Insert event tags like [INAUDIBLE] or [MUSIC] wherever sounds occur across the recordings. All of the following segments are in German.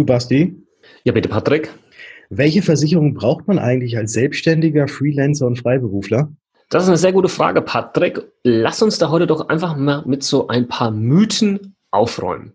Du, Basti? Ja, bitte, Patrick. Welche Versicherung braucht man eigentlich als Selbstständiger, Freelancer und Freiberufler? Das ist eine sehr gute Frage, Patrick. Lass uns da heute doch einfach mal mit so ein paar Mythen aufräumen.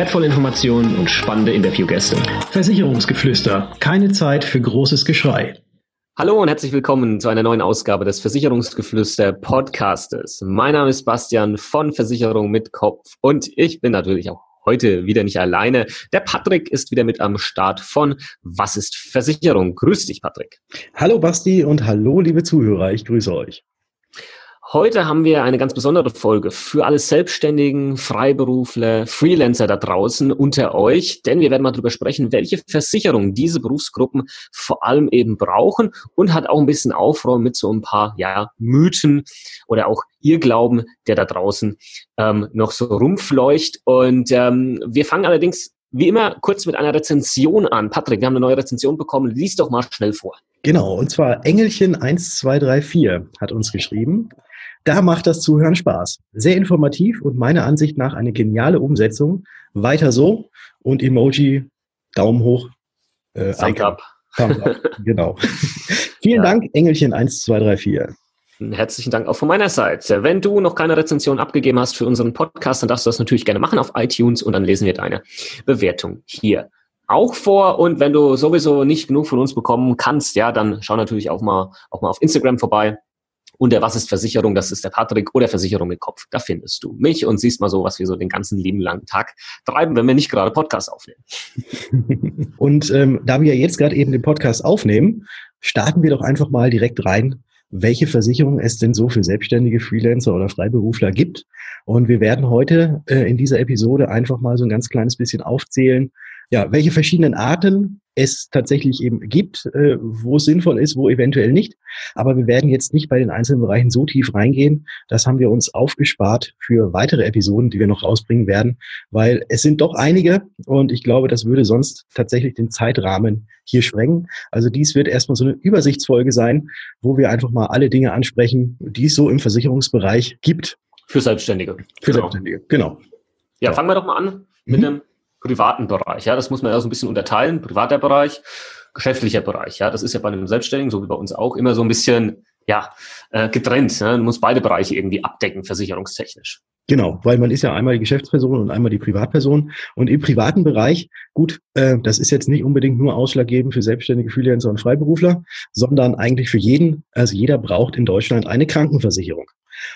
wertvolle Informationen und spannende Interviewgäste. Versicherungsgeflüster. Keine Zeit für großes Geschrei. Hallo und herzlich willkommen zu einer neuen Ausgabe des Versicherungsgeflüster Podcastes. Mein Name ist Bastian von Versicherung mit Kopf und ich bin natürlich auch heute wieder nicht alleine. Der Patrick ist wieder mit am Start von Was ist Versicherung? Grüß dich, Patrick. Hallo Basti und hallo liebe Zuhörer, ich grüße euch. Heute haben wir eine ganz besondere Folge für alle Selbstständigen, Freiberufler, Freelancer da draußen unter euch, denn wir werden mal darüber sprechen, welche Versicherungen diese Berufsgruppen vor allem eben brauchen und hat auch ein bisschen Aufräumen mit so ein paar ja, Mythen oder auch Irrglauben, der da draußen ähm, noch so rumfleucht. Und ähm, wir fangen allerdings wie immer kurz mit einer Rezension an. Patrick, wir haben eine neue Rezension bekommen. Lies doch mal schnell vor. Genau, und zwar Engelchen 1234 hat uns geschrieben. Da macht das Zuhören Spaß. Sehr informativ und meiner Ansicht nach eine geniale Umsetzung. Weiter so und Emoji, Daumen hoch. Äh, Thumb up. Thumb up, [LAUGHS] genau. Vielen ja. Dank, Engelchen 1234. Herzlichen Dank auch von meiner Seite. Wenn du noch keine Rezension abgegeben hast für unseren Podcast, dann darfst du das natürlich gerne machen auf iTunes und dann lesen wir deine Bewertung hier auch vor. Und wenn du sowieso nicht genug von uns bekommen kannst, ja, dann schau natürlich auch mal, auch mal auf Instagram vorbei. Und der Was ist Versicherung, das ist der Patrick oder Versicherung mit Kopf. Da findest du mich und siehst mal so, was wir so den ganzen lieben langen Tag treiben, wenn wir nicht gerade Podcast aufnehmen. [LAUGHS] und ähm, da wir jetzt gerade eben den Podcast aufnehmen, starten wir doch einfach mal direkt rein, welche Versicherungen es denn so für selbstständige Freelancer oder Freiberufler gibt. Und wir werden heute äh, in dieser Episode einfach mal so ein ganz kleines bisschen aufzählen, ja, welche verschiedenen Arten es tatsächlich eben gibt, äh, wo es sinnvoll ist, wo eventuell nicht. Aber wir werden jetzt nicht bei den einzelnen Bereichen so tief reingehen. Das haben wir uns aufgespart für weitere Episoden, die wir noch rausbringen werden, weil es sind doch einige und ich glaube, das würde sonst tatsächlich den Zeitrahmen hier sprengen. Also dies wird erstmal so eine Übersichtsfolge sein, wo wir einfach mal alle Dinge ansprechen, die es so im Versicherungsbereich gibt. Für Selbstständige. Für genau. Selbstständige, genau. Ja, fangen wir doch mal an mit mhm. dem privaten Bereich. Ja, das muss man ja so ein bisschen unterteilen. Privater Bereich, geschäftlicher Bereich. Ja, das ist ja bei einem Selbstständigen, so wie bei uns auch, immer so ein bisschen, ja, äh, getrennt. Ne? Man muss beide Bereiche irgendwie abdecken, versicherungstechnisch. Genau, weil man ist ja einmal die Geschäftsperson und einmal die Privatperson. Und im privaten Bereich, gut, äh, das ist jetzt nicht unbedingt nur ausschlaggebend für selbstständige Freelancer und Freiberufler, sondern eigentlich für jeden. Also jeder braucht in Deutschland eine Krankenversicherung.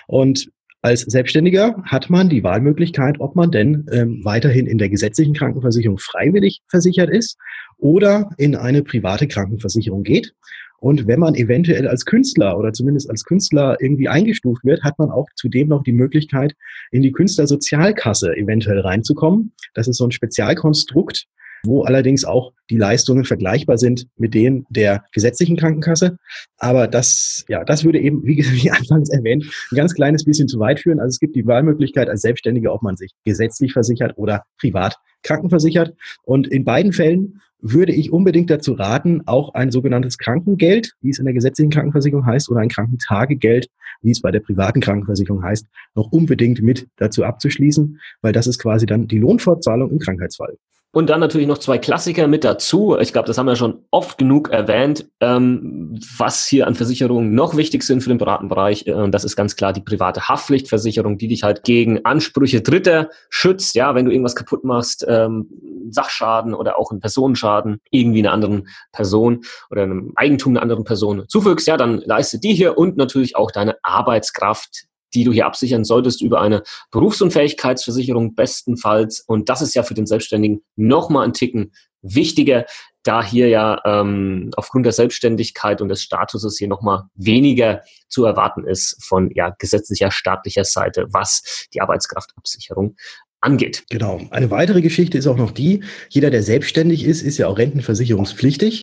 Und als Selbstständiger hat man die Wahlmöglichkeit, ob man denn ähm, weiterhin in der gesetzlichen Krankenversicherung freiwillig versichert ist oder in eine private Krankenversicherung geht. Und wenn man eventuell als Künstler oder zumindest als Künstler irgendwie eingestuft wird, hat man auch zudem noch die Möglichkeit, in die Künstlersozialkasse eventuell reinzukommen. Das ist so ein Spezialkonstrukt, wo allerdings auch die Leistungen vergleichbar sind mit denen der gesetzlichen Krankenkasse. Aber das, ja, das würde eben, wie, [LAUGHS] wie anfangs erwähnt, ein ganz kleines bisschen zu weit führen. Also es gibt die Wahlmöglichkeit als Selbstständiger, ob man sich gesetzlich versichert oder privat krankenversichert. Und in beiden Fällen würde ich unbedingt dazu raten, auch ein sogenanntes Krankengeld, wie es in der gesetzlichen Krankenversicherung heißt, oder ein Krankentagegeld, wie es bei der privaten Krankenversicherung heißt, noch unbedingt mit dazu abzuschließen, weil das ist quasi dann die Lohnfortzahlung im Krankheitsfall. Und dann natürlich noch zwei Klassiker mit dazu. Ich glaube, das haben wir schon oft genug erwähnt, ähm, was hier an Versicherungen noch wichtig sind für den Beratenbereich. Und das ist ganz klar die private Haftpflichtversicherung, die dich halt gegen Ansprüche Dritter schützt. Ja, wenn du irgendwas kaputt machst, ähm, Sachschaden oder auch einen Personenschaden irgendwie einer anderen Person oder einem Eigentum einer anderen Person zufügst, ja, dann leistet die hier und natürlich auch deine Arbeitskraft die du hier absichern solltest über eine Berufsunfähigkeitsversicherung bestenfalls. Und das ist ja für den Selbstständigen nochmal ein Ticken wichtiger, da hier ja ähm, aufgrund der Selbstständigkeit und des Statuses hier nochmal weniger zu erwarten ist von ja, gesetzlicher staatlicher Seite, was die Arbeitskraftabsicherung angeht. Genau. Eine weitere Geschichte ist auch noch die, jeder, der selbstständig ist, ist ja auch rentenversicherungspflichtig.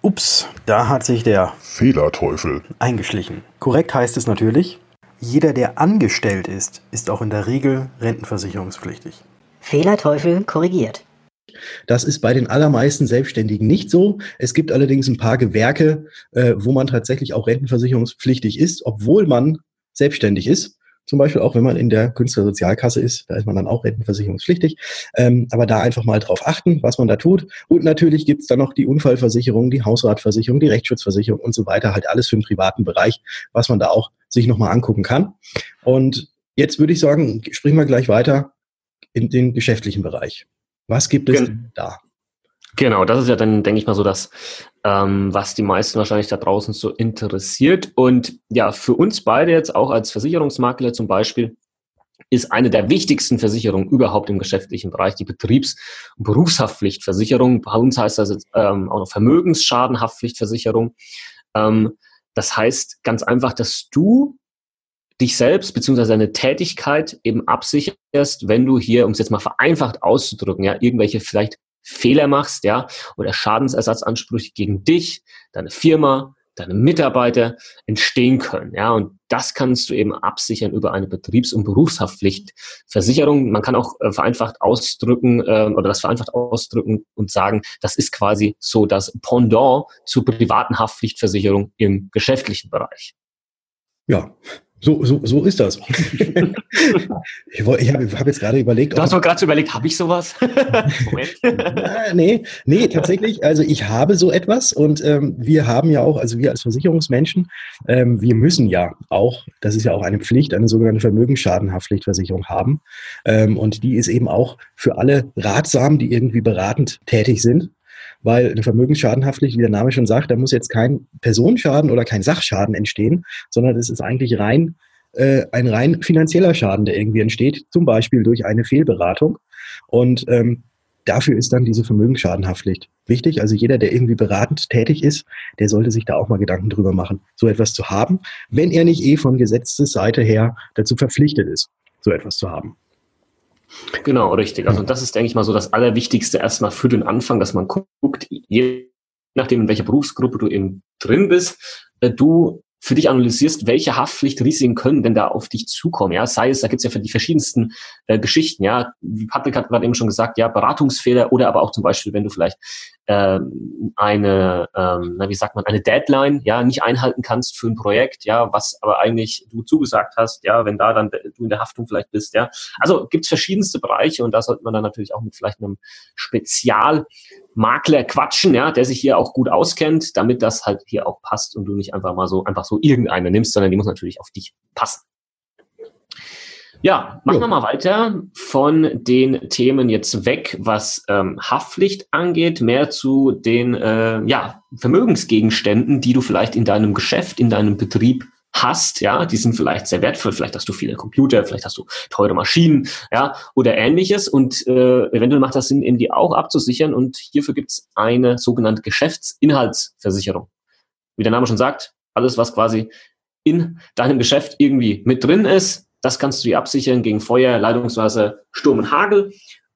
Ups, da hat sich der Fehlerteufel eingeschlichen. Korrekt heißt es natürlich, jeder, der angestellt ist, ist auch in der Regel rentenversicherungspflichtig. Fehlerteufel korrigiert. Das ist bei den allermeisten Selbstständigen nicht so. Es gibt allerdings ein paar Gewerke, äh, wo man tatsächlich auch rentenversicherungspflichtig ist, obwohl man selbstständig ist. Zum Beispiel auch, wenn man in der Künstlersozialkasse ist, da ist man dann auch rentenversicherungspflichtig. Ähm, aber da einfach mal drauf achten, was man da tut. Und natürlich gibt's dann noch die Unfallversicherung, die Hausratversicherung, die Rechtsschutzversicherung und so weiter. Halt alles für den privaten Bereich, was man da auch sich nochmal angucken kann. Und jetzt würde ich sagen, springen wir gleich weiter in den geschäftlichen Bereich. Was gibt es Gen da? Genau, das ist ja dann, denke ich mal, so das, ähm, was die meisten wahrscheinlich da draußen so interessiert. Und ja, für uns beide jetzt auch als Versicherungsmakler zum Beispiel ist eine der wichtigsten Versicherungen überhaupt im geschäftlichen Bereich die Betriebs- und Berufshaftpflichtversicherung. Bei uns heißt das jetzt ähm, auch noch Vermögensschadenhaftpflichtversicherung. Ähm, das heißt ganz einfach, dass du dich selbst beziehungsweise deine Tätigkeit eben absicherst, wenn du hier, um es jetzt mal vereinfacht auszudrücken, ja, irgendwelche vielleicht Fehler machst, ja, oder Schadensersatzansprüche gegen dich, deine Firma, deine Mitarbeiter entstehen können, ja, und das kannst du eben absichern über eine Betriebs- und Berufshaftpflichtversicherung. Man kann auch äh, vereinfacht ausdrücken äh, oder das vereinfacht ausdrücken und sagen, das ist quasi so das Pendant zur privaten Haftpflichtversicherung im geschäftlichen Bereich. Ja, so, so, so ist das. [LAUGHS] ich ich habe hab jetzt gerade überlegt. Du hast doch gerade überlegt, habe ich sowas? [LAUGHS] Moment. nee, nee, tatsächlich. Also ich habe so etwas und ähm, wir haben ja auch, also wir als Versicherungsmenschen, ähm, wir müssen ja auch, das ist ja auch eine Pflicht, eine sogenannte Vermögensschadenhaftpflichtversicherung haben. Ähm, und die ist eben auch für alle ratsam, die irgendwie beratend tätig sind weil eine Vermögensschadenhaftpflicht, wie der Name schon sagt, da muss jetzt kein Personenschaden oder kein Sachschaden entstehen, sondern es ist eigentlich rein äh, ein rein finanzieller Schaden, der irgendwie entsteht, zum Beispiel durch eine Fehlberatung. Und ähm, dafür ist dann diese Vermögensschadenhaftpflicht wichtig. Also jeder, der irgendwie beratend tätig ist, der sollte sich da auch mal Gedanken drüber machen, so etwas zu haben, wenn er nicht eh von Gesetzesseite her dazu verpflichtet ist, so etwas zu haben. Genau, richtig. Also das ist, denke ich mal, so das Allerwichtigste erstmal für den Anfang, dass man guckt, je nachdem, in welcher Berufsgruppe du eben drin bist, äh, du für dich analysierst, welche Haftpflichtrisiken können denn da auf dich zukommen. Ja, sei es, da gibt es ja für die verschiedensten äh, Geschichten. Ja, wie Patrick hat gerade eben schon gesagt, ja, Beratungsfehler oder aber auch zum Beispiel, wenn du vielleicht ähm, eine, ähm, na, wie sagt man, eine Deadline, ja, nicht einhalten kannst für ein Projekt, ja, was aber eigentlich du zugesagt hast, ja, wenn da dann du in der Haftung vielleicht bist, ja. Also gibt's verschiedenste Bereiche und da sollte man dann natürlich auch mit vielleicht einem Spezialmakler quatschen, ja, der sich hier auch gut auskennt, damit das halt hier auch passt und du nicht einfach mal so, einfach so irgendeine nimmst, sondern die muss natürlich auf dich passen. Ja, machen wir mal weiter von den Themen jetzt weg, was ähm, Haftpflicht angeht, mehr zu den äh, ja, Vermögensgegenständen, die du vielleicht in deinem Geschäft, in deinem Betrieb hast, ja, die sind vielleicht sehr wertvoll, vielleicht hast du viele Computer, vielleicht hast du teure Maschinen, ja, oder ähnliches und äh, eventuell macht das Sinn, eben die auch abzusichern und hierfür gibt's eine sogenannte Geschäftsinhaltsversicherung. Wie der Name schon sagt, alles, was quasi in deinem Geschäft irgendwie mit drin ist, das kannst du dir absichern gegen Feuer, Leitungswasser, Sturm und Hagel.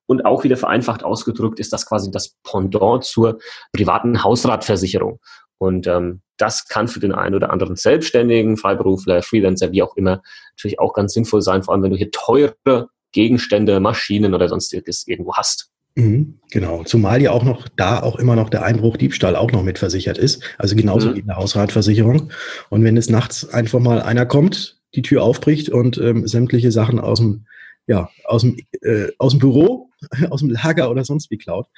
Und auch wieder vereinfacht ausgedrückt ist das quasi das Pendant zur privaten Hausratversicherung. Und ähm, das kann für den einen oder anderen Selbstständigen, Freiberufler, Freelancer, wie auch immer, natürlich auch ganz sinnvoll sein, vor allem wenn du hier teure Gegenstände, Maschinen oder sonstiges irgendwo hast. Mhm, genau, zumal ja auch noch da auch immer noch der Einbruch Diebstahl auch noch mitversichert ist, also genauso mhm. wie in der Hausratversicherung. Und wenn es nachts einfach mal einer kommt, die Tür aufbricht und ähm, sämtliche Sachen aus dem, ja, aus dem, äh, aus dem Büro, [LAUGHS] aus dem Lager oder sonst wie klaut,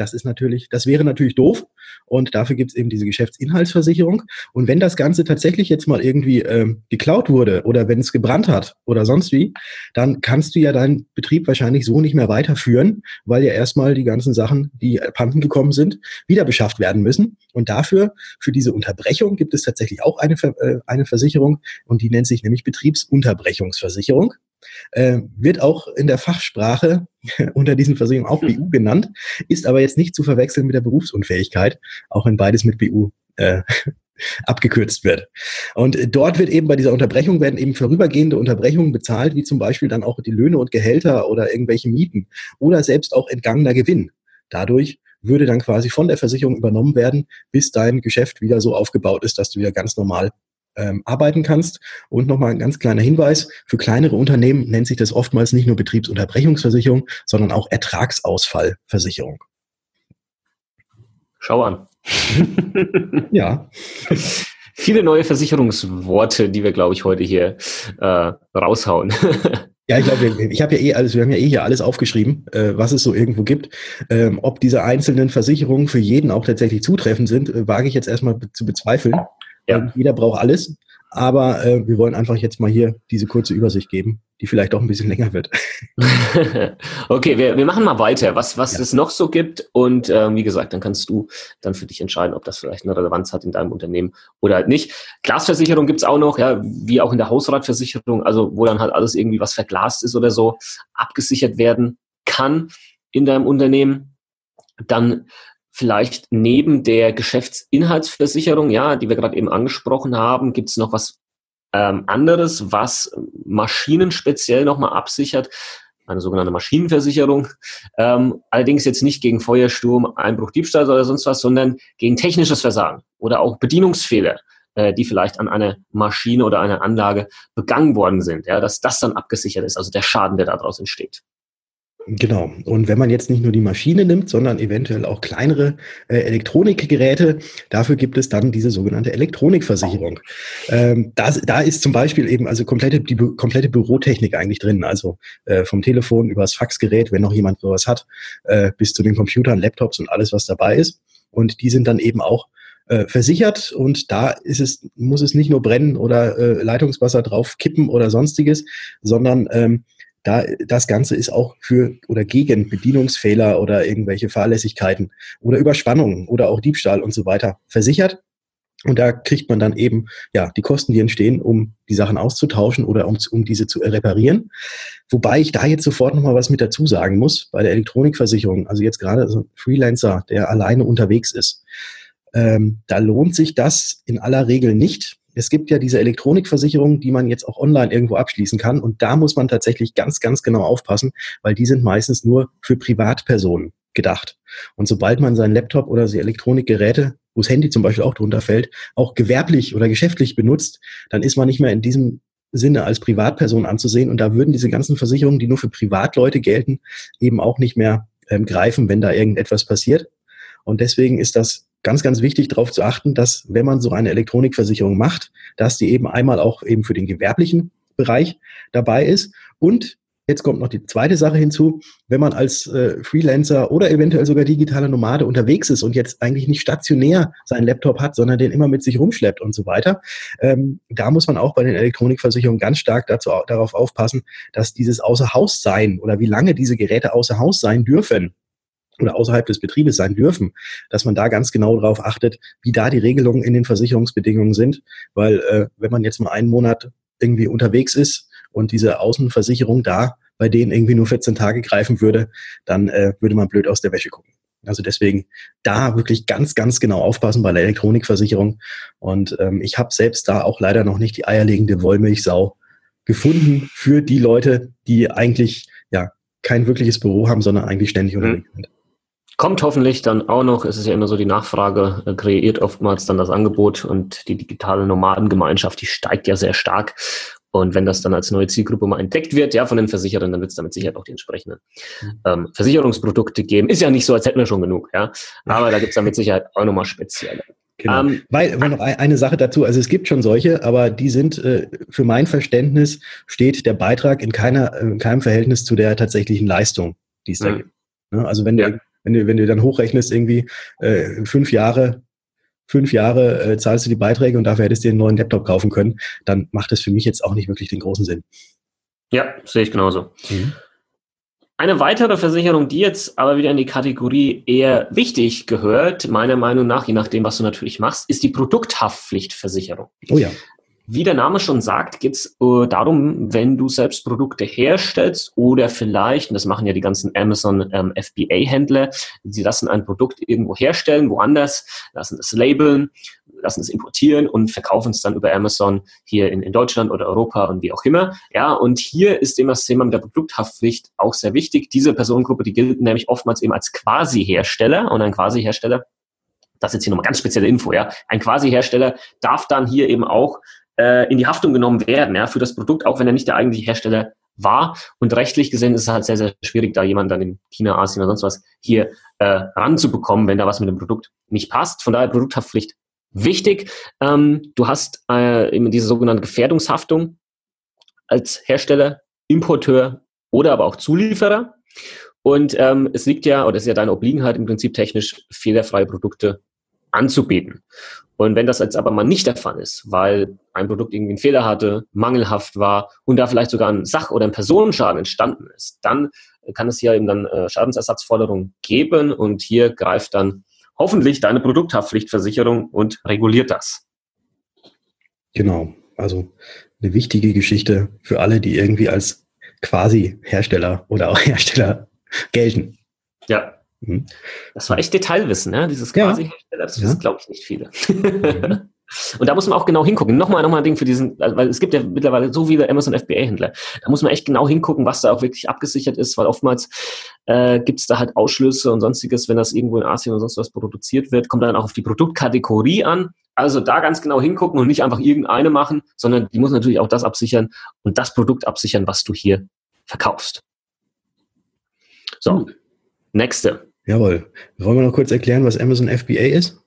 das ist natürlich, das wäre natürlich doof. Und dafür gibt es eben diese Geschäftsinhaltsversicherung. Und wenn das Ganze tatsächlich jetzt mal irgendwie ähm, geklaut wurde oder wenn es gebrannt hat oder sonst wie, dann kannst du ja deinen Betrieb wahrscheinlich so nicht mehr weiterführen, weil ja erstmal die ganzen Sachen, die abhanden gekommen sind, wieder beschafft werden müssen. Und dafür, für diese Unterbrechung, gibt es tatsächlich auch eine, äh, eine Versicherung und die nennt sich nämlich Betriebsunterbrechungsversicherung. Äh, wird auch in der Fachsprache [LAUGHS] unter diesen Versicherungen auch BU genannt, ist aber jetzt nicht zu verwechseln mit der Berufsunfähigkeit, auch wenn beides mit BU äh, [LAUGHS] abgekürzt wird. Und dort wird eben bei dieser Unterbrechung werden eben vorübergehende Unterbrechungen bezahlt, wie zum Beispiel dann auch die Löhne und Gehälter oder irgendwelche Mieten oder selbst auch entgangener Gewinn. Dadurch würde dann quasi von der Versicherung übernommen werden, bis dein Geschäft wieder so aufgebaut ist, dass du wieder ganz normal ähm, arbeiten kannst. Und nochmal ein ganz kleiner Hinweis, für kleinere Unternehmen nennt sich das oftmals nicht nur Betriebsunterbrechungsversicherung, sondern auch Ertragsausfallversicherung. Schau an. [LAUGHS] [LAUGHS] ja. Viele neue Versicherungsworte, die wir, glaube ich, heute hier äh, raushauen. [LAUGHS] Ja, ich glaube, ich habe ja eh alles, wir haben ja eh hier alles aufgeschrieben, äh, was es so irgendwo gibt. Ähm, ob diese einzelnen Versicherungen für jeden auch tatsächlich zutreffend sind, äh, wage ich jetzt erstmal be zu bezweifeln. Ja. Ähm, jeder braucht alles. Aber äh, wir wollen einfach jetzt mal hier diese kurze Übersicht geben, die vielleicht auch ein bisschen [LAUGHS] länger wird. [LAUGHS] okay, wir, wir machen mal weiter, was, was ja. es noch so gibt. Und ähm, wie gesagt, dann kannst du dann für dich entscheiden, ob das vielleicht eine Relevanz hat in deinem Unternehmen oder halt nicht. Glasversicherung gibt's auch noch, ja, wie auch in der Hausratversicherung, also wo dann halt alles irgendwie, was verglast ist oder so, abgesichert werden kann in deinem Unternehmen. Dann vielleicht neben der Geschäftsinhaltsversicherung, ja, die wir gerade eben angesprochen haben, gibt es noch was ähm, anderes, was Maschinen speziell nochmal absichert, eine sogenannte Maschinenversicherung. Ähm, allerdings jetzt nicht gegen Feuersturm, Einbruch, Diebstahl oder sonst was, sondern gegen technisches Versagen oder auch Bedienungsfehler, äh, die vielleicht an einer Maschine oder einer Anlage begangen worden sind, ja, dass das dann abgesichert ist, also der Schaden, der daraus entsteht. Genau. Und wenn man jetzt nicht nur die Maschine nimmt, sondern eventuell auch kleinere äh, Elektronikgeräte, dafür gibt es dann diese sogenannte Elektronikversicherung. Ähm, das, da ist zum Beispiel eben also komplette, die komplette Bürotechnik eigentlich drin. Also äh, vom Telefon über das Faxgerät, wenn noch jemand sowas hat, äh, bis zu den Computern, Laptops und alles, was dabei ist. Und die sind dann eben auch äh, versichert und da ist es, muss es nicht nur brennen oder äh, Leitungswasser drauf kippen oder sonstiges, sondern ähm, da, das Ganze ist auch für oder gegen Bedienungsfehler oder irgendwelche Fahrlässigkeiten oder Überspannungen oder auch Diebstahl und so weiter versichert. Und da kriegt man dann eben ja die Kosten, die entstehen, um die Sachen auszutauschen oder um, um diese zu reparieren. Wobei ich da jetzt sofort nochmal was mit dazu sagen muss bei der Elektronikversicherung. Also jetzt gerade so ein Freelancer, der alleine unterwegs ist. Ähm, da lohnt sich das in aller Regel nicht, es gibt ja diese Elektronikversicherungen, die man jetzt auch online irgendwo abschließen kann. Und da muss man tatsächlich ganz, ganz genau aufpassen, weil die sind meistens nur für Privatpersonen gedacht. Und sobald man seinen Laptop oder die Elektronikgeräte, wo das Handy zum Beispiel auch drunter fällt, auch gewerblich oder geschäftlich benutzt, dann ist man nicht mehr in diesem Sinne als Privatperson anzusehen. Und da würden diese ganzen Versicherungen, die nur für Privatleute gelten, eben auch nicht mehr ähm, greifen, wenn da irgendetwas passiert. Und deswegen ist das ganz, ganz wichtig darauf zu achten, dass wenn man so eine Elektronikversicherung macht, dass die eben einmal auch eben für den gewerblichen Bereich dabei ist und Jetzt kommt noch die zweite Sache hinzu. Wenn man als äh, Freelancer oder eventuell sogar digitaler Nomade unterwegs ist und jetzt eigentlich nicht stationär seinen Laptop hat, sondern den immer mit sich rumschleppt und so weiter, ähm, da muss man auch bei den Elektronikversicherungen ganz stark dazu, darauf aufpassen, dass dieses Außerhaussein oder wie lange diese Geräte außer Haus sein dürfen, oder außerhalb des Betriebes sein dürfen, dass man da ganz genau darauf achtet, wie da die Regelungen in den Versicherungsbedingungen sind. Weil äh, wenn man jetzt mal einen Monat irgendwie unterwegs ist und diese Außenversicherung da bei denen irgendwie nur 14 Tage greifen würde, dann äh, würde man blöd aus der Wäsche gucken. Also deswegen da wirklich ganz, ganz genau aufpassen bei der Elektronikversicherung. Und ähm, ich habe selbst da auch leider noch nicht die eierlegende Wollmilchsau gefunden für die Leute, die eigentlich ja kein wirkliches Büro haben, sondern eigentlich ständig mhm. unterwegs sind. Kommt hoffentlich dann auch noch, es ist ja immer so, die Nachfrage äh, kreiert oftmals dann das Angebot und die digitale Nomadengemeinschaft, die steigt ja sehr stark. Und wenn das dann als neue Zielgruppe mal entdeckt wird, ja, von den Versicherern, dann wird es damit sicher auch die entsprechenden mhm. ähm, Versicherungsprodukte geben. Ist ja nicht so, als hätten wir schon genug, ja. Aber da gibt es dann mit Sicherheit auch nochmal spezielle. Genau. Ähm, Weil, noch eine Sache dazu, also es gibt schon solche, aber die sind, äh, für mein Verständnis, steht der Beitrag in keiner, in keinem Verhältnis zu der tatsächlichen Leistung, die es da mhm. gibt. Ne? Also wenn ja. du wenn du, wenn du dann hochrechnest, irgendwie äh, fünf Jahre, fünf Jahre äh, zahlst du die Beiträge und dafür hättest du dir einen neuen Laptop kaufen können, dann macht das für mich jetzt auch nicht wirklich den großen Sinn. Ja, sehe ich genauso. Mhm. Eine weitere Versicherung, die jetzt aber wieder in die Kategorie eher wichtig gehört, meiner Meinung nach, je nachdem, was du natürlich machst, ist die Produkthaftpflichtversicherung. Oh ja. Wie der Name schon sagt, geht es äh, darum, wenn du selbst Produkte herstellst oder vielleicht, und das machen ja die ganzen Amazon ähm, FBA-Händler, sie lassen ein Produkt irgendwo herstellen, woanders, lassen es labeln, lassen es importieren und verkaufen es dann über Amazon hier in, in Deutschland oder Europa und wie auch immer. Ja, und hier ist eben das Thema mit der Produkthaftpflicht auch sehr wichtig. Diese Personengruppe, die gilt nämlich oftmals eben als Quasi-Hersteller und ein Quasi-Hersteller das ist jetzt hier nochmal ganz spezielle Info, ja. Ein Quasi-Hersteller darf dann hier eben auch in die Haftung genommen werden, ja, für das Produkt, auch wenn er nicht der eigentliche Hersteller war. Und rechtlich gesehen ist es halt sehr, sehr schwierig, da jemand dann in China, Asien oder sonst was hier äh, ranzubekommen, wenn da was mit dem Produkt nicht passt. Von daher Produkthaftpflicht wichtig. Ähm, du hast äh, eben diese sogenannte Gefährdungshaftung als Hersteller, Importeur oder aber auch Zulieferer. Und ähm, es liegt ja, oder es ist ja deine Obliegenheit im Prinzip technisch fehlerfreie Produkte anzubieten. Und wenn das jetzt aber mal nicht der Fall ist, weil ein Produkt irgendwie einen Fehler hatte, mangelhaft war und da vielleicht sogar ein Sach- oder ein Personenschaden entstanden ist, dann kann es hier eben dann äh, Schadensersatzforderungen geben und hier greift dann hoffentlich deine Produkthaftpflichtversicherung und reguliert das. Genau, also eine wichtige Geschichte für alle, die irgendwie als quasi Hersteller oder auch Hersteller [LAUGHS] gelten. Ja, Mhm. Das war echt Detailwissen, ne? dieses quasi Hersteller. Das ja. wissen, glaube ich, nicht viele. Mhm. [LAUGHS] Und da muss man auch genau hingucken. Nochmal, nochmal ein Ding für diesen, weil es gibt ja mittlerweile so viele Amazon FBA-Händler. Da muss man echt genau hingucken, was da auch wirklich abgesichert ist, weil oftmals äh, gibt es da halt Ausschlüsse und sonstiges, wenn das irgendwo in Asien oder sonst was produziert wird, kommt dann auch auf die Produktkategorie an. Also da ganz genau hingucken und nicht einfach irgendeine machen, sondern die muss natürlich auch das absichern und das Produkt absichern, was du hier verkaufst. So, nächste. Jawohl. Wollen wir noch kurz erklären, was Amazon FBA ist?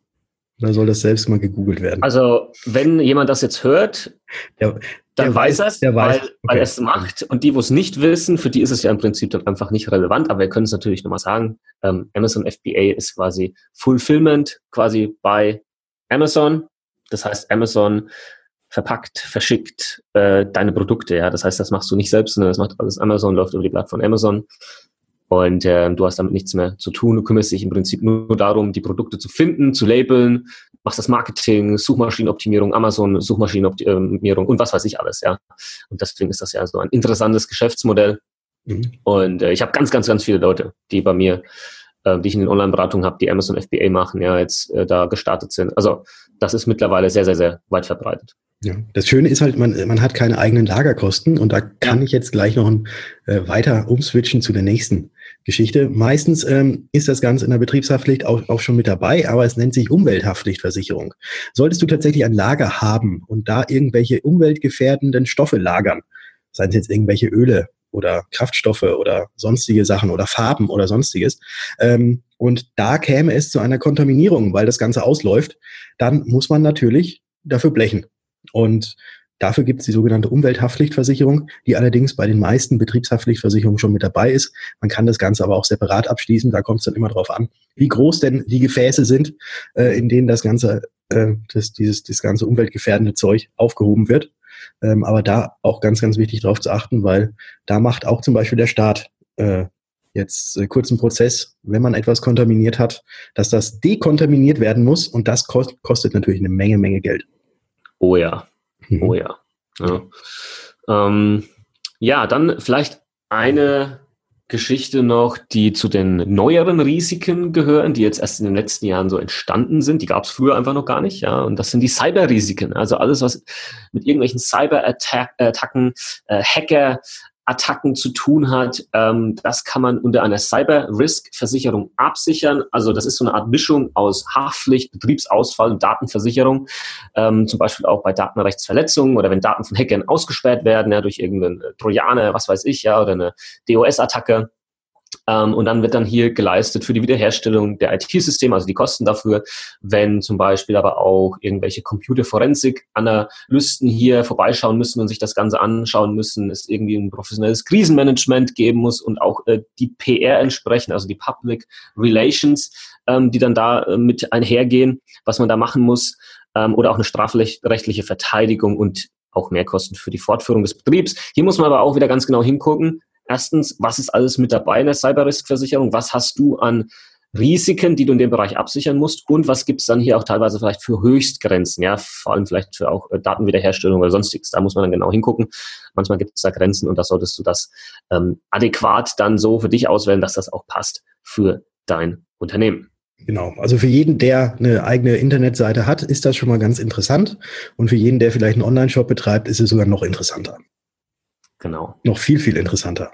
Oder soll das selbst mal gegoogelt werden? Also, wenn jemand das jetzt hört, der, dann der weiß er es, weil, weiß. Okay. weil er es macht. Und die, wo es nicht wissen, für die ist es ja im Prinzip dann einfach nicht relevant. Aber wir können es natürlich nochmal sagen. Ähm, Amazon FBA ist quasi Fulfillment, quasi bei Amazon. Das heißt, Amazon verpackt, verschickt äh, deine Produkte. Ja, das heißt, das machst du nicht selbst, sondern das macht alles Amazon, läuft über die Plattform Amazon. Und äh, du hast damit nichts mehr zu tun. Du kümmerst dich im Prinzip nur darum, die Produkte zu finden, zu labeln, machst das Marketing, Suchmaschinenoptimierung, Amazon, Suchmaschinenoptimierung und was weiß ich alles, ja. Und deswegen ist das ja so ein interessantes Geschäftsmodell. Mhm. Und äh, ich habe ganz, ganz, ganz viele Leute, die bei mir, äh, die ich in den Online-Beratungen habe, die Amazon FBA machen, ja, jetzt äh, da gestartet sind. Also das ist mittlerweile sehr, sehr, sehr weit verbreitet. Ja, das Schöne ist halt, man, man hat keine eigenen Lagerkosten und da kann ich jetzt gleich noch ein, äh, weiter umswitchen zu der nächsten Geschichte. Meistens ähm, ist das Ganze in der Betriebshaftpflicht auch, auch schon mit dabei, aber es nennt sich Umwelthaftpflichtversicherung. Solltest du tatsächlich ein Lager haben und da irgendwelche umweltgefährdenden Stoffe lagern, seien es jetzt irgendwelche Öle oder Kraftstoffe oder sonstige Sachen oder Farben oder sonstiges, ähm, und da käme es zu einer Kontaminierung, weil das Ganze ausläuft, dann muss man natürlich dafür blechen. Und Dafür gibt es die sogenannte Umwelthaftpflichtversicherung, die allerdings bei den meisten Betriebshaftpflichtversicherungen schon mit dabei ist. Man kann das Ganze aber auch separat abschließen. Da kommt es dann immer darauf an, wie groß denn die Gefäße sind, äh, in denen das ganze, äh, das, dieses, das ganze umweltgefährdende Zeug aufgehoben wird. Ähm, aber da auch ganz, ganz wichtig darauf zu achten, weil da macht auch zum Beispiel der Staat äh, jetzt äh, kurzen Prozess, wenn man etwas kontaminiert hat, dass das dekontaminiert werden muss und das kost, kostet natürlich eine Menge, Menge Geld. Oh ja, Mhm. Oh ja. Ja. Ähm, ja, dann vielleicht eine Geschichte noch, die zu den neueren Risiken gehören, die jetzt erst in den letzten Jahren so entstanden sind. Die gab es früher einfach noch gar nicht, ja. Und das sind die Cyber-Risiken. Also alles, was mit irgendwelchen Cyber-Attacken, äh, Hacker, Attacken zu tun hat. Ähm, das kann man unter einer Cyber-Risk-Versicherung absichern. Also das ist so eine Art Mischung aus Haftpflicht, Betriebsausfall und Datenversicherung. Ähm, zum Beispiel auch bei Datenrechtsverletzungen oder wenn Daten von Hackern ausgesperrt werden, ja, durch irgendeinen Trojaner, was weiß ich, ja, oder eine DOS-Attacke. Ähm, und dann wird dann hier geleistet für die Wiederherstellung der IT-Systeme, also die Kosten dafür, wenn zum Beispiel aber auch irgendwelche Computerforensik-Analysten hier vorbeischauen müssen und sich das Ganze anschauen müssen, es irgendwie ein professionelles Krisenmanagement geben muss und auch äh, die PR entsprechend, also die Public Relations, ähm, die dann da äh, mit einhergehen, was man da machen muss, ähm, oder auch eine strafrechtliche Verteidigung und auch Mehrkosten für die Fortführung des Betriebs. Hier muss man aber auch wieder ganz genau hingucken, Erstens, was ist alles mit dabei in der Cyber-Risk-Versicherung? Was hast du an Risiken, die du in dem Bereich absichern musst und was gibt es dann hier auch teilweise vielleicht für Höchstgrenzen, ja, vor allem vielleicht für auch äh, Datenwiederherstellung oder sonstiges. Da muss man dann genau hingucken. Manchmal gibt es da Grenzen und da solltest du das ähm, adäquat dann so für dich auswählen, dass das auch passt für dein Unternehmen. Genau. Also für jeden, der eine eigene Internetseite hat, ist das schon mal ganz interessant. Und für jeden, der vielleicht einen Online-Shop betreibt, ist es sogar noch interessanter. Genau. Noch viel, viel interessanter.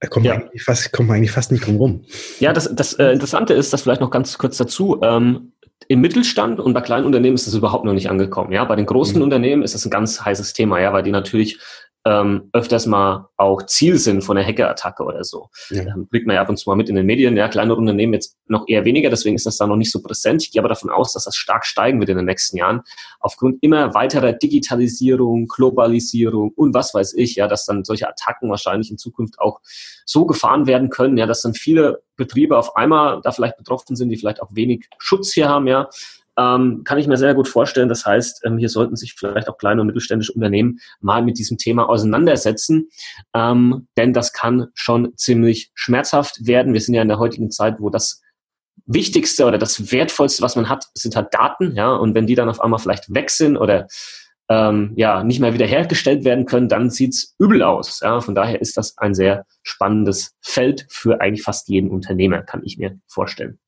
Da kommt, ja. man eigentlich fast, kommt man eigentlich fast nicht drum rum. Ja, das, das äh, Interessante ist, dass vielleicht noch ganz kurz dazu, ähm, im Mittelstand und bei kleinen Unternehmen ist das überhaupt noch nicht angekommen. Ja, bei den großen mhm. Unternehmen ist das ein ganz heißes Thema, ja, weil die natürlich ähm, öfters mal auch Ziel sind von einer Hackerattacke oder so. Ja. Ähm, blickt man ja ab und zu mal mit in den Medien. Ja, kleinere Unternehmen jetzt noch eher weniger, deswegen ist das da noch nicht so präsent. Ich gehe aber davon aus, dass das stark steigen wird in den nächsten Jahren. Aufgrund immer weiterer Digitalisierung, Globalisierung und was weiß ich, ja, dass dann solche Attacken wahrscheinlich in Zukunft auch so gefahren werden können, ja, dass dann viele Betriebe auf einmal da vielleicht betroffen sind, die vielleicht auch wenig Schutz hier haben, ja, ähm, kann ich mir sehr gut vorstellen. Das heißt, ähm, hier sollten sich vielleicht auch kleine und mittelständische Unternehmen mal mit diesem Thema auseinandersetzen, ähm, denn das kann schon ziemlich schmerzhaft werden. Wir sind ja in der heutigen Zeit, wo das Wichtigste oder das Wertvollste, was man hat, sind halt Daten, ja, und wenn die dann auf einmal vielleicht weg sind oder ähm, ja nicht mehr wiederhergestellt werden können, dann sieht's übel aus. Ja, von daher ist das ein sehr spannendes Feld für eigentlich fast jeden Unternehmer, kann ich mir vorstellen.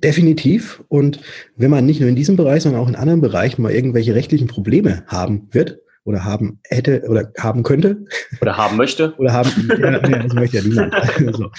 Definitiv. Und wenn man nicht nur in diesem Bereich, sondern auch in anderen Bereichen mal irgendwelche rechtlichen Probleme haben wird oder haben hätte oder haben könnte. Oder haben möchte. [LAUGHS] oder haben, ja, das möchte ja niemand. [LAUGHS] Also,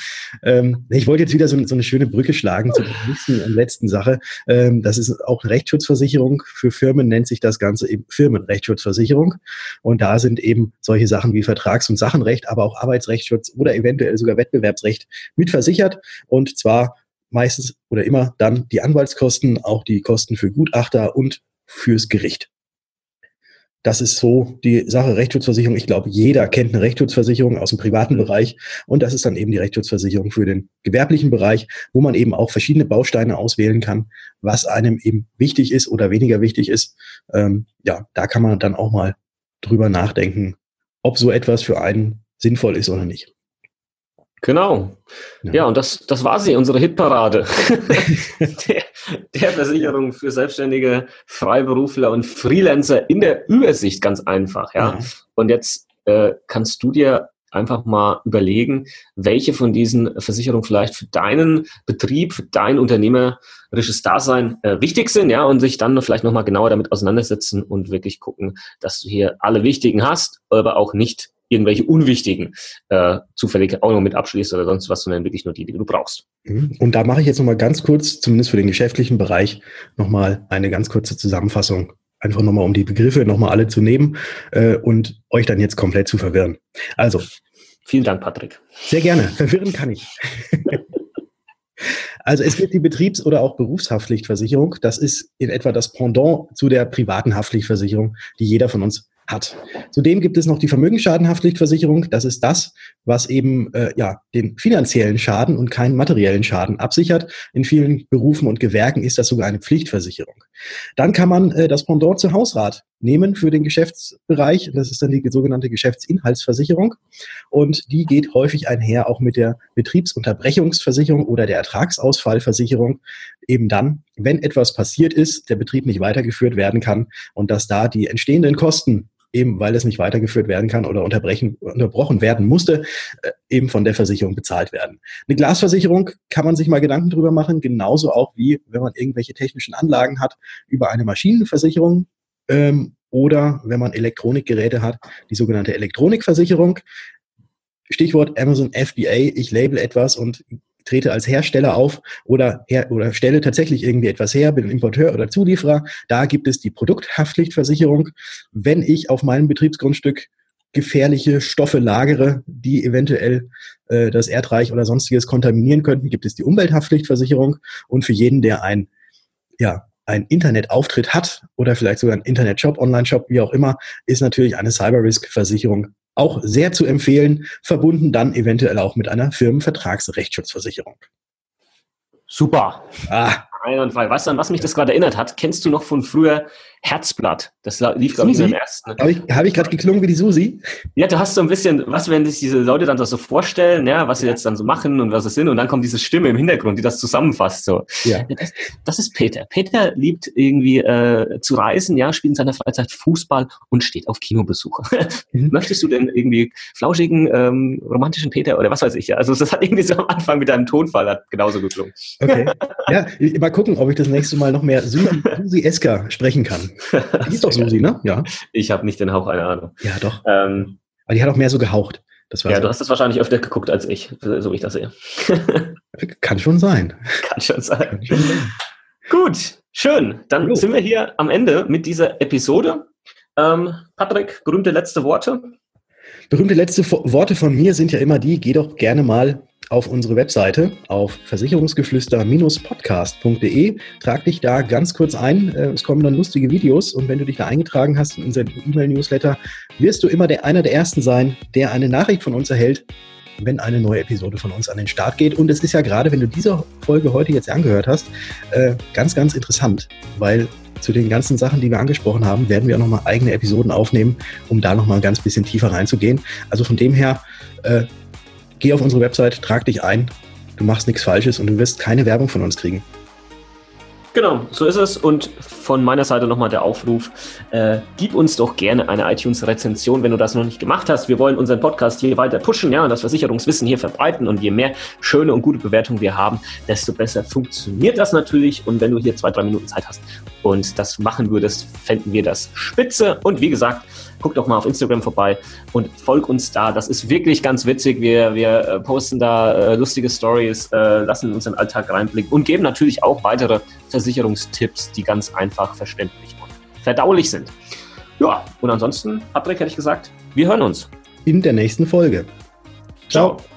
ähm, ich wollte jetzt wieder so, so, eine schöne Brücke schlagen zur nächsten und letzten Sache. Ähm, das ist auch eine Rechtsschutzversicherung. Für Firmen nennt sich das Ganze eben Firmenrechtsschutzversicherung. Und da sind eben solche Sachen wie Vertrags- und Sachenrecht, aber auch Arbeitsrechtsschutz oder eventuell sogar Wettbewerbsrecht mit versichert. Und zwar meistens oder immer dann die Anwaltskosten, auch die Kosten für Gutachter und fürs Gericht. Das ist so die Sache Rechtsschutzversicherung. Ich glaube, jeder kennt eine Rechtsschutzversicherung aus dem privaten Bereich. Und das ist dann eben die Rechtsschutzversicherung für den gewerblichen Bereich, wo man eben auch verschiedene Bausteine auswählen kann, was einem eben wichtig ist oder weniger wichtig ist. Ähm, ja, da kann man dann auch mal drüber nachdenken, ob so etwas für einen sinnvoll ist oder nicht. Genau. Ja, ja und das, das war sie, unsere Hitparade. [LAUGHS] der, der Versicherung für Selbstständige, Freiberufler und Freelancer in der Übersicht ganz einfach. Ja. ja. Und jetzt äh, kannst du dir einfach mal überlegen, welche von diesen Versicherungen vielleicht für deinen Betrieb, für dein unternehmerisches Dasein äh, wichtig sind, ja, und sich dann vielleicht nochmal genauer damit auseinandersetzen und wirklich gucken, dass du hier alle wichtigen hast, aber auch nicht irgendwelche unwichtigen äh, zufällig auch noch mit abschließt oder sonst was, sondern wirklich nur die, die du brauchst. Mhm. Und da mache ich jetzt nochmal ganz kurz, zumindest für den geschäftlichen Bereich, nochmal eine ganz kurze Zusammenfassung. Einfach nochmal, um die Begriffe nochmal alle zu nehmen äh, und euch dann jetzt komplett zu verwirren. Also. Vielen Dank, Patrick. Sehr gerne. Verwirren kann ich. [LAUGHS] Also es gibt die Betriebs- oder auch Berufshaftpflichtversicherung. Das ist in etwa das Pendant zu der privaten Haftpflichtversicherung, die jeder von uns hat. Zudem gibt es noch die Vermögensschadenhaftpflichtversicherung. Das ist das, was eben äh, ja den finanziellen Schaden und keinen materiellen Schaden absichert. In vielen Berufen und Gewerken ist das sogar eine Pflichtversicherung. Dann kann man äh, das Pendant zur Hausrat nehmen für den Geschäftsbereich. Das ist dann die sogenannte Geschäftsinhaltsversicherung. Und die geht häufig einher auch mit der Betriebsunterbrechungsversicherung oder der Ertragsausfallversicherung. Eben dann, wenn etwas passiert ist, der Betrieb nicht weitergeführt werden kann und dass da die entstehenden Kosten eben weil es nicht weitergeführt werden kann oder unterbrechen, unterbrochen werden musste, äh, eben von der Versicherung bezahlt werden. Eine Glasversicherung kann man sich mal Gedanken drüber machen, genauso auch wie wenn man irgendwelche technischen Anlagen hat, über eine Maschinenversicherung ähm, oder wenn man Elektronikgeräte hat, die sogenannte Elektronikversicherung. Stichwort Amazon FBA, ich label etwas und trete als Hersteller auf oder, her, oder stelle tatsächlich irgendwie etwas her, bin Importeur oder Zulieferer. Da gibt es die Produkthaftpflichtversicherung. Wenn ich auf meinem Betriebsgrundstück gefährliche Stoffe lagere, die eventuell äh, das Erdreich oder sonstiges kontaminieren könnten, gibt es die Umwelthaftpflichtversicherung. Und für jeden, der ein ja, ein Internetauftritt hat oder vielleicht sogar ein Internetshop, Online-Shop, wie auch immer, ist natürlich eine Cyber-Risk-Versicherung auch sehr zu empfehlen, verbunden dann eventuell auch mit einer Firmenvertragsrechtsschutzversicherung. Super. Ah, Einwandfrei. Weißt du, an was mich das gerade erinnert hat? Kennst du noch von früher Herzblatt? Das lief, glaube ich, im ersten. Habe ich, hab ich gerade geklungen wie die Susi? Ja, du hast so ein bisschen, was, wenn sich diese Leute dann so vorstellen, ja, was sie jetzt dann so machen und was sie sind, und dann kommt diese Stimme im Hintergrund, die das zusammenfasst. So. Ja. Das, das ist Peter. Peter liebt irgendwie äh, zu reisen, ja, spielt in seiner Freizeit Fußball und steht auf Kinobesuche. [LAUGHS] Mhm. Möchtest du denn irgendwie flauschigen, ähm, romantischen Peter oder was weiß ich? Ja? Also das hat irgendwie so am Anfang mit deinem Tonfall hat genauso geklungen. Okay. [LAUGHS] Ja, mal gucken, ob ich das nächste Mal noch mehr Susi, Esker sprechen kann. Die ist doch [LAUGHS] Susi, ne? Ja. Ich habe nicht den Hauch einer Ahnung. Ja, doch. Ähm, Aber die hat auch mehr so gehaucht. Das ja, so. du hast das wahrscheinlich öfter geguckt als ich, so wie ich das sehe. [LAUGHS] Kann schon sein. Kann schon sein. Kann schon sein. Gut, schön. Dann Hallo. sind wir hier am Ende mit dieser Episode. Ähm, Patrick, berühmte letzte Worte? Berühmte letzte Worte von mir sind ja immer die, geh doch gerne mal auf unsere Webseite auf versicherungsgeflüster-podcast.de. Trag dich da ganz kurz ein. Äh, es kommen dann lustige Videos und wenn du dich da eingetragen hast in unseren E-Mail-Newsletter, wirst du immer der, einer der Ersten sein, der eine Nachricht von uns erhält, wenn eine neue Episode von uns an den Start geht. Und es ist ja gerade, wenn du diese Folge heute jetzt angehört hast, äh, ganz, ganz interessant, weil zu den ganzen Sachen, die wir angesprochen haben, werden wir auch nochmal eigene Episoden aufnehmen, um da nochmal ein ganz bisschen tiefer reinzugehen. Also von dem her, äh, Geh auf unsere Website, trag dich ein, du machst nichts Falsches und du wirst keine Werbung von uns kriegen. Genau, so ist es. Und von meiner Seite nochmal der Aufruf, äh, gib uns doch gerne eine iTunes-Rezension, wenn du das noch nicht gemacht hast. Wir wollen unseren Podcast hier weiter pushen, ja, und das Versicherungswissen hier verbreiten. Und je mehr schöne und gute Bewertungen wir haben, desto besser funktioniert das natürlich. Und wenn du hier zwei, drei Minuten Zeit hast und das machen würdest, fänden wir das spitze. Und wie gesagt, guck doch mal auf Instagram vorbei und folg uns da. Das ist wirklich ganz witzig. Wir, wir äh, posten da äh, lustige Stories, äh, lassen in unseren Alltag reinblicken und geben natürlich auch weitere Versicherungstipps, die ganz einfach verständlich und verdaulich sind. Ja, und ansonsten, Patrick, hätte ich gesagt, wir hören uns. In der nächsten Folge. Ciao. Ciao.